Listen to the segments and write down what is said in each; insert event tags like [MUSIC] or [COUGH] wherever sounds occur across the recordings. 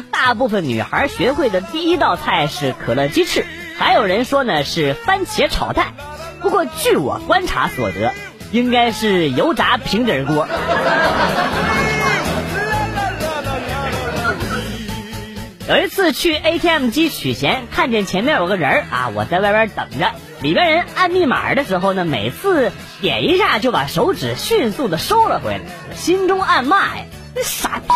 大部分女孩学会的第一道菜是可乐鸡翅，还有人说呢是番茄炒蛋。不过据我观察所得，应该是油炸平底锅。[LAUGHS] 有一次去 ATM 机取钱，看见前面有个人啊，我在外边等着。里边人按密码的时候呢，每次点一下就把手指迅速的收了回来，心中暗骂呀：“傻逼，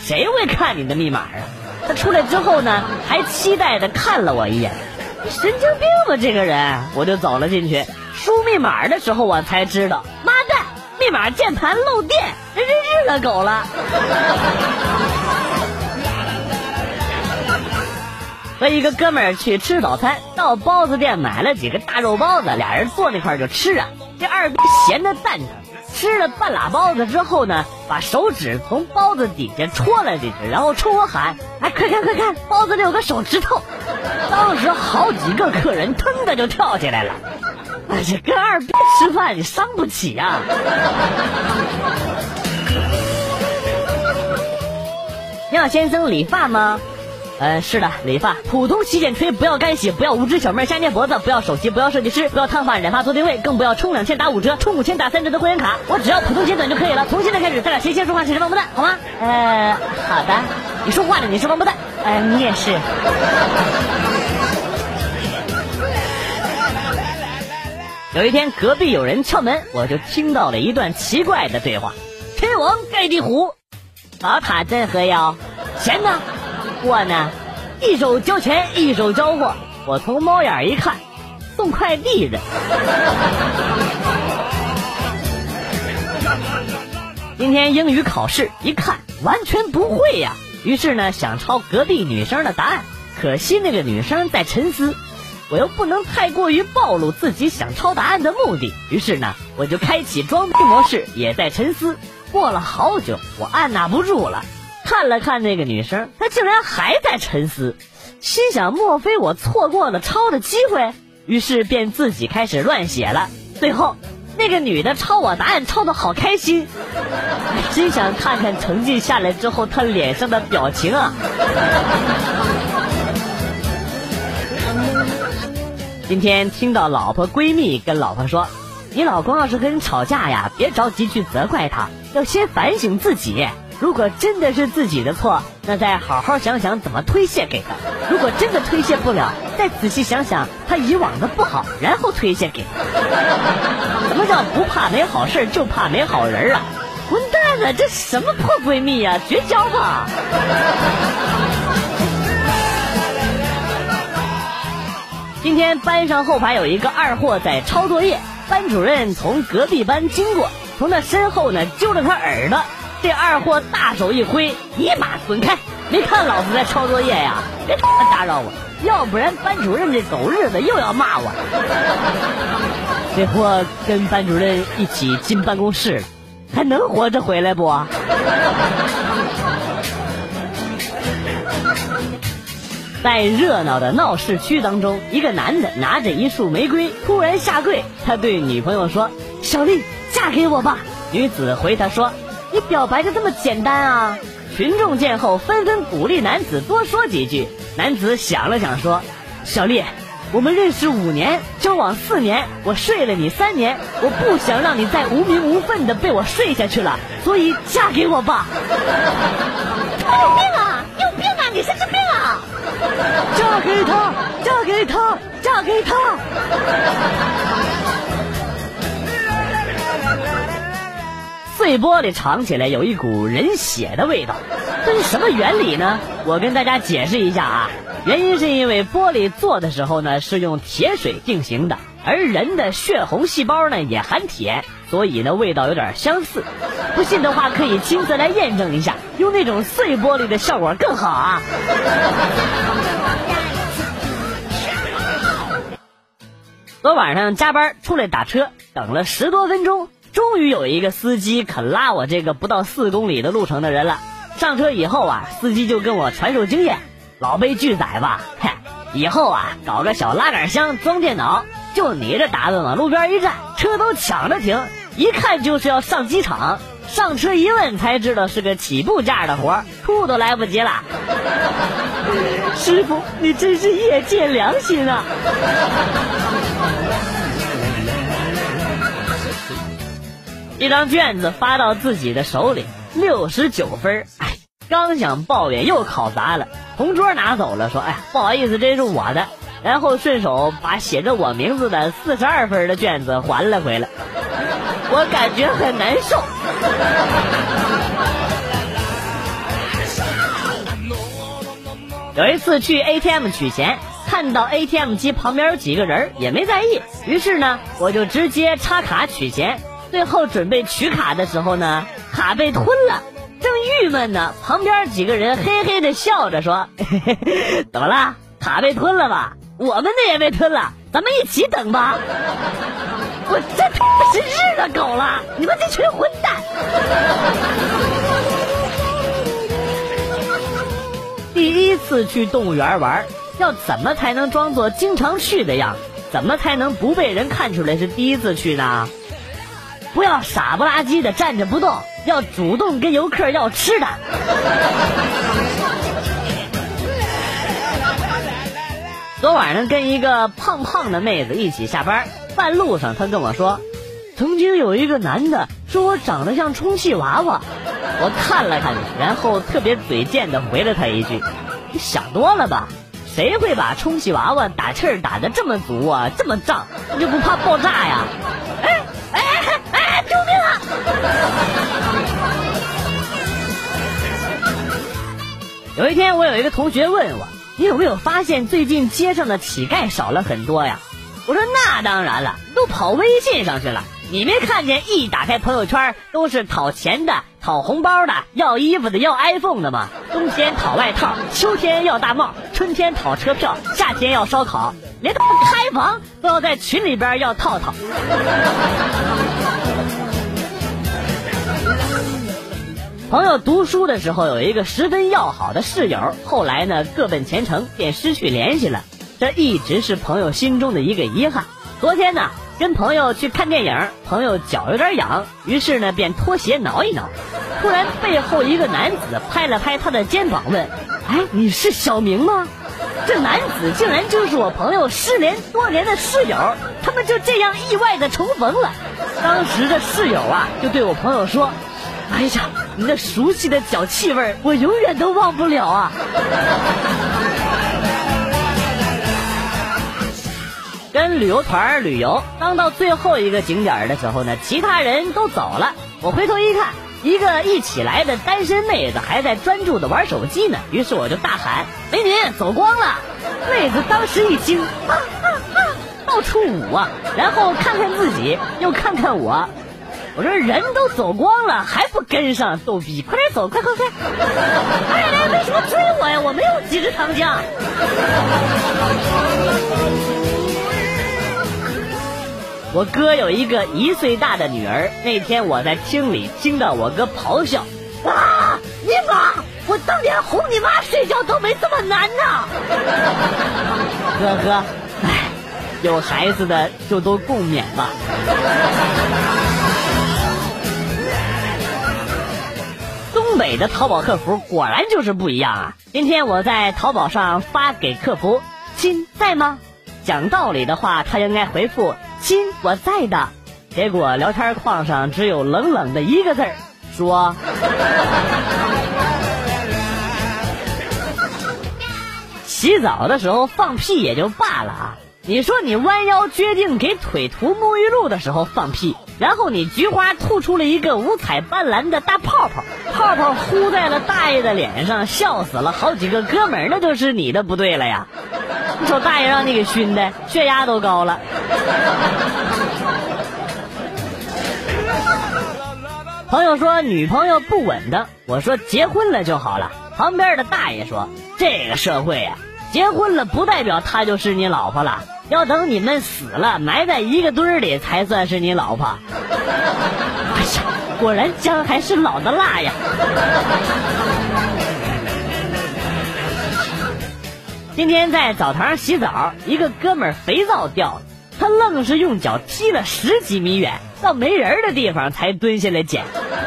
谁会看你的密码啊？”他出来之后呢，还期待的看了我一眼，神经病吧这个人！我就走了进去，输密码的时候我才知道，妈蛋，密码键盘漏电，真是日了狗了。和一个哥们儿去吃早餐，到包子店买了几个大肉包子，俩人坐那块儿就吃啊。这二逼闲的蛋疼，吃了半拉包子之后呢，把手指从包子底下戳了进去，然后冲我喊：“哎，快看快看，包子里有个手指头！”当时好几个客人腾的就跳起来了。哎这跟二逼吃饭你伤不起呀！你好，先生，理发吗？呃，是的，理发，普通洗剪吹，不要干洗，不要无知小妹瞎捏脖子，不要首席，不要设计师，不要烫发染发做定位，更不要充两千打五折，充五千打三折的会员卡，我只要普通剪短就可以了。从现在开始，咱俩谁先说话谁是王八蛋，好吗？呃，好的，你说话呢，你是王八蛋，呃，你也是。有一天，隔壁有人敲门，我就听到了一段奇怪的对话：天王盖地虎，宝塔镇河妖，钱呢？我呢，一手交钱，一手交货。我从猫眼一看，送快递的。今天英语考试一看，完全不会呀。于是呢，想抄隔壁女生的答案，可惜那个女生在沉思，我又不能太过于暴露自己想抄答案的目的。于是呢，我就开启装逼模式，也在沉思。过了好久，我按捺不住了。看了看那个女生，她竟然还在沉思，心想：莫非我错过了抄的机会？于是便自己开始乱写了。最后，那个女的抄我答案抄的好开心，真想看看成绩下来之后她脸上的表情啊！今天听到老婆闺蜜跟老婆说：“你老公要是跟你吵架呀，别着急去责怪他，要先反省自己。”如果真的是自己的错，那再好好想想怎么推卸给他。如果真的推卸不了，再仔细想想他以往的不好，然后推卸给他。什么叫不怕没好事，就怕没好人啊？混蛋了，这什么破闺蜜呀？绝交吧！今天班上后排有一个二货在抄作业，班主任从隔壁班经过，从他身后呢揪着他耳朵。这二货大手一挥，尼玛滚开！没看老子在抄作业呀？别他妈打扰我，要不然班主任这狗日子又要骂我。这货跟班主任一起进办公室了，还能活着回来不？[LAUGHS] 在热闹的闹市区当中，一个男的拿着一束玫瑰，突然下跪，他对女朋友说：“小丽，嫁给我吧。”女子回他说。你表白就这么简单啊！群众见后纷纷鼓励男子多说几句。男子想了想说：“小丽，我们认识五年，交往四年，我睡了你三年，我不想让你再无名无份的被我睡下去了，所以嫁给我吧。”你有病啊！有病啊！你神经病啊！嫁给他，嫁给他，嫁给他。碎玻璃尝起来有一股人血的味道，这是什么原理呢？我跟大家解释一下啊，原因是因为玻璃做的时候呢是用铁水定型的，而人的血红细胞呢也含铁，所以呢味道有点相似。不信的话可以亲自来验证一下，用那种碎玻璃的效果更好啊。昨晚上加班出来打车，等了十多分钟。终于有一个司机肯拉我这个不到四公里的路程的人了。上车以后啊，司机就跟我传授经验：老被拒载吧，嗨，以后啊搞个小拉杆箱装电脑，就你这打扮往路边一站，车都抢着停，一看就是要上机场。上车一问才知道是个起步价的活吐都来不及了。[LAUGHS] 师傅，你真是业界良心啊！一张卷子发到自己的手里，六十九分哎，刚想抱怨又考砸了，同桌拿走了，说：“哎，不好意思，这是我的。”然后顺手把写着我名字的四十二分的卷子还了回来，我感觉很难受。有一次去 ATM 取钱，看到 ATM 机旁边有几个人，也没在意，于是呢，我就直接插卡取钱。最后准备取卡的时候呢，卡被吞了，正郁闷呢，旁边几个人嘿嘿的笑着说：“ [LAUGHS] 怎么了？卡被吞了吧？我们的也被吞了，咱们一起等吧。”我这他真日了狗了！你们这群混蛋！第一次去动物园玩，要怎么才能装作经常去的样子？怎么才能不被人看出来是第一次去呢？不要傻不拉几的站着不动，要主动跟游客要吃的。昨晚上跟一个胖胖的妹子一起下班，半路上她跟我说，曾经有一个男的说我长得像充气娃娃，我看了看，然后特别嘴贱的回了他一句：“你想多了吧？谁会把充气娃娃打气儿打的这么足啊，这么胀，你就不怕爆炸呀？”哎！[LAUGHS] 有一天，我有一个同学问我：“你有没有发现最近街上的乞丐少了很多呀？”我说：“那当然了，都跑微信上去了。你没看见一打开朋友圈都是讨钱的、讨红包的、要衣服的、要 iPhone 的吗？冬天讨外套，秋天要大帽，春天讨车票，夏天要烧烤，连开房都要在群里边要套套。”朋友读书的时候有一个十分要好的室友，后来呢各奔前程，便失去联系了。这一直是朋友心中的一个遗憾。昨天呢跟朋友去看电影，朋友脚有点痒，于是呢便脱鞋挠一挠。突然背后一个男子拍了拍他的肩膀，问：“哎，你是小明吗？”这男子竟然就是我朋友失联多年的室友，他们就这样意外的重逢了。当时这室友啊就对我朋友说。哎呀，你那熟悉的脚气味我永远都忘不了啊！跟旅游团旅游，当到最后一个景点的时候呢，其他人都走了。我回头一看，一个一起来的单身妹子还在专注的玩手机呢。于是我就大喊：“美女，走光了！”妹子当时一惊，啊啊啊，到处舞啊，然后看看自己，又看看我。我说人都走光了，还不跟上，逗逼！快点走，快快快！哎呀，为什么追我呀？我没有几只糖浆。我哥有一个一岁大的女儿，那天我在厅里听到我哥咆哮：“啊，你妈！我当年哄你妈睡觉都没这么难呢！”呵呵，哎，有孩子的就都共勉吧。北的淘宝客服果然就是不一样啊！今天我在淘宝上发给客服：“亲在吗？”讲道理的话，他应该回复：“亲我在的。”结果聊天框上只有冷冷的一个字儿：“说。[LAUGHS] ”洗澡的时候放屁也就罢了啊！你说你弯腰决定给腿涂沐浴露的时候放屁，然后你菊花吐出了一个五彩斑斓的大泡泡，泡泡呼在了大爷的脸上，笑死了好几个哥们儿，那就是你的不对了呀！你瞅大爷让你给熏的，血压都高了。朋友说女朋友不稳当，我说结婚了就好了。旁边的大爷说这个社会呀。结婚了不代表她就是你老婆了，要等你们死了埋在一个堆儿里才算是你老婆。哎呀，果然姜还是老的辣呀！今天在澡堂洗澡，一个哥们儿肥皂掉了，他愣是用脚踢了十几米远，到没人的地方才蹲下来捡。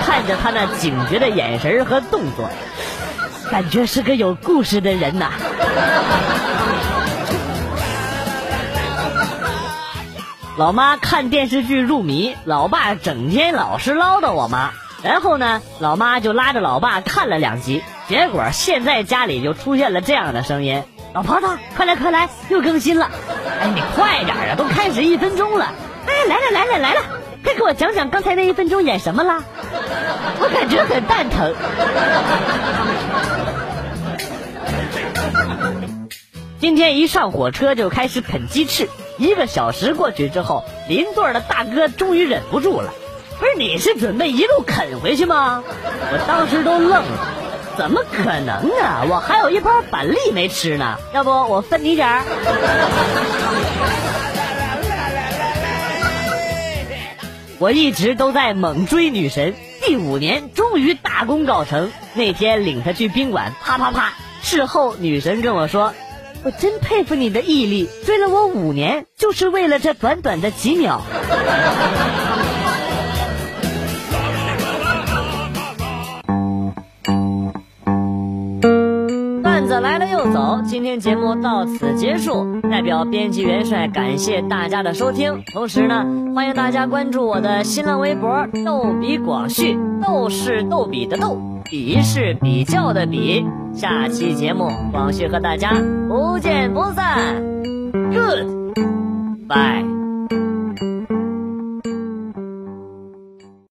看看着他那警觉的眼神和动作，感觉是个有故事的人呐。老妈看电视剧入迷，老爸整天老是唠叨我妈，然后呢，老妈就拉着老爸看了两集，结果现在家里就出现了这样的声音：“老婆子，快来快来，又更新了！哎，你快点啊，都开始一分钟了！哎，来了来了来了，快给我讲讲刚才那一分钟演什么啦？我感觉很蛋疼。”今天一上火车就开始啃鸡翅。一个小时过去之后，邻座的大哥终于忍不住了，不是你是准备一路啃回去吗？我当时都愣了，怎么可能啊？我还有一包板栗没吃呢，要不我分你点儿？我一直都在猛追女神，第五年终于大功告成。那天领她去宾馆，啪啪啪。事后女神跟我说。我真佩服你的毅力，追了我五年，就是为了这短短的几秒。段子来了又走，今天节目到此结束。代表编辑元帅感谢大家的收听，同时呢，欢迎大家关注我的新浪微博“逗比广旭”，逗是逗比的逗，比是比较的比。下期节目，广旭和大家不见不散。Good，bye。